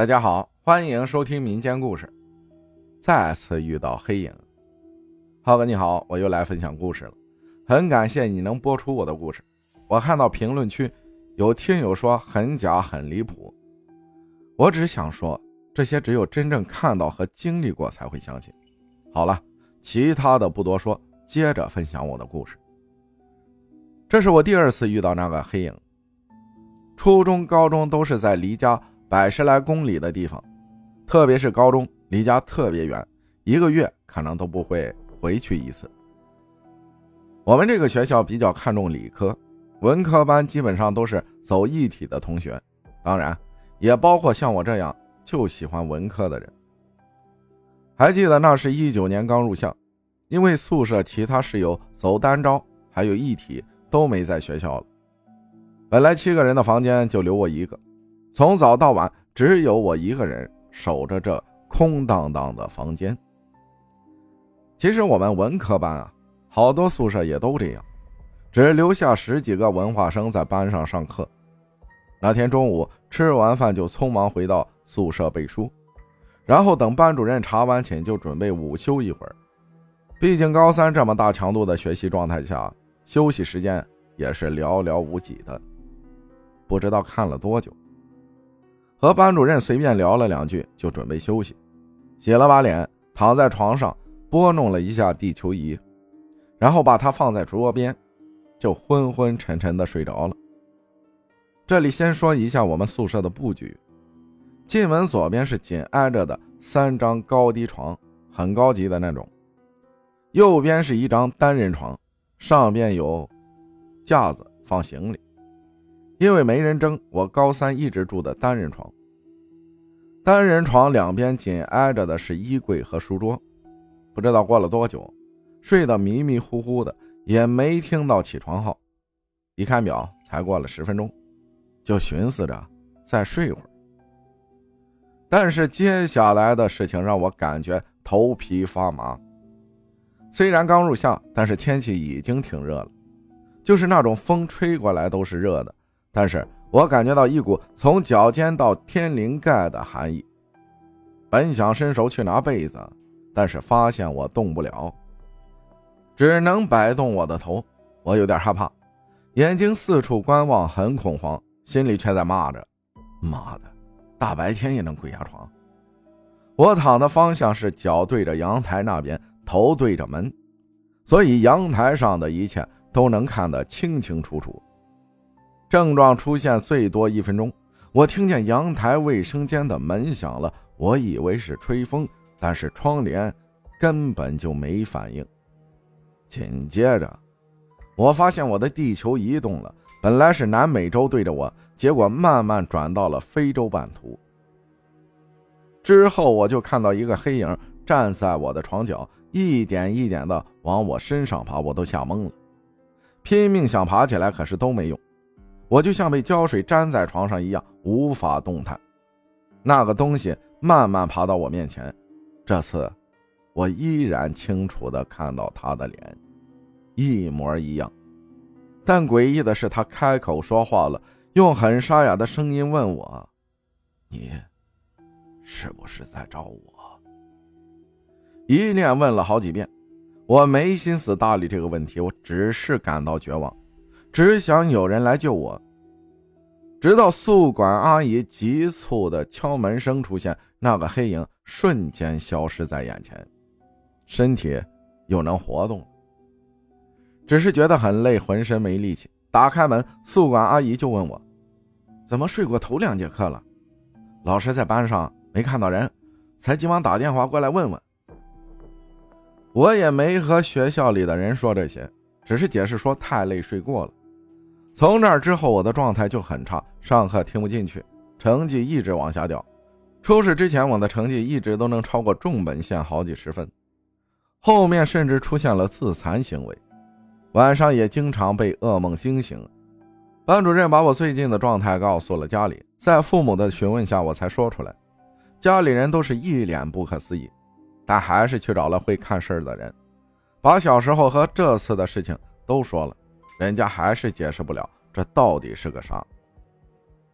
大家好，欢迎收听民间故事。再次遇到黑影，浩哥你好，我又来分享故事了。很感谢你能播出我的故事。我看到评论区有听友说很假很离谱，我只想说这些只有真正看到和经历过才会相信。好了，其他的不多说，接着分享我的故事。这是我第二次遇到那个黑影。初中、高中都是在离家。百十来公里的地方，特别是高中，离家特别远，一个月可能都不会回去一次。我们这个学校比较看重理科，文科班基本上都是走一体的同学，当然也包括像我这样就喜欢文科的人。还记得那是一九年刚入校，因为宿舍其他室友走单招，还有一体都没在学校了，本来七个人的房间就留我一个。从早到晚，只有我一个人守着这空荡荡的房间。其实我们文科班啊，好多宿舍也都这样，只留下十几个文化生在班上上课。那天中午吃完饭就匆忙回到宿舍背书，然后等班主任查完寝就准备午休一会儿。毕竟高三这么大强度的学习状态下，休息时间也是寥寥无几的。不知道看了多久。和班主任随便聊了两句，就准备休息，洗了把脸，躺在床上拨弄了一下地球仪，然后把它放在桌边，就昏昏沉沉的睡着了。这里先说一下我们宿舍的布局：进门左边是紧挨着的三张高低床，很高级的那种；右边是一张单人床，上边有架子放行李。因为没人争，我高三一直住的单人床。单人床两边紧挨着的是衣柜和书桌。不知道过了多久，睡得迷迷糊糊的，也没听到起床号。一看表，才过了十分钟，就寻思着再睡会儿。但是接下来的事情让我感觉头皮发麻。虽然刚入夏，但是天气已经挺热了，就是那种风吹过来都是热的。但是我感觉到一股从脚尖到天灵盖的寒意，本想伸手去拿被子，但是发现我动不了，只能摆动我的头。我有点害怕，眼睛四处观望，很恐慌，心里却在骂着：“妈的，大白天也能鬼压床！”我躺的方向是脚对着阳台那边，头对着门，所以阳台上的一切都能看得清清楚楚。症状出现最多一分钟，我听见阳台卫生间的门响了，我以为是吹风，但是窗帘根本就没反应。紧接着，我发现我的地球移动了，本来是南美洲对着我，结果慢慢转到了非洲版图。之后我就看到一个黑影站在我的床角，一点一点的往我身上爬，我都吓懵了，拼命想爬起来，可是都没用。我就像被胶水粘在床上一样，无法动弹。那个东西慢慢爬到我面前，这次我依然清楚的看到他的脸，一模一样。但诡异的是，他开口说话了，用很沙哑的声音问我：“你是不是在找我？”一连问了好几遍，我没心思搭理这个问题，我只是感到绝望。只想有人来救我。直到宿管阿姨急促的敲门声出现，那个黑影瞬间消失在眼前，身体又能活动，只是觉得很累，浑身没力气。打开门，宿管阿姨就问我：“怎么睡过头两节课了？”老师在班上没看到人，才急忙打电话过来问问。我也没和学校里的人说这些，只是解释说太累睡过了。从那之后，我的状态就很差，上课听不进去，成绩一直往下掉。初试之前，我的成绩一直都能超过重本线好几十分，后面甚至出现了自残行为，晚上也经常被噩梦惊醒。班主任把我最近的状态告诉了家里，在父母的询问下，我才说出来。家里人都是一脸不可思议，但还是去找了会看事儿的人，把小时候和这次的事情都说了。人家还是解释不了这到底是个啥。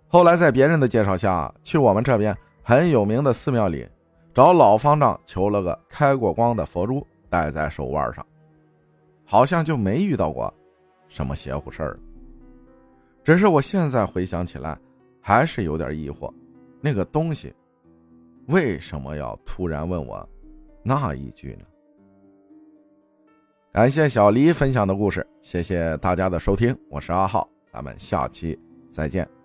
后来在别人的介绍下去我们这边很有名的寺庙里，找老方丈求了个开过光的佛珠，戴在手腕上，好像就没遇到过什么邪乎事儿。只是我现在回想起来，还是有点疑惑，那个东西为什么要突然问我那一句呢？感谢小黎分享的故事，谢谢大家的收听，我是阿浩，咱们下期再见。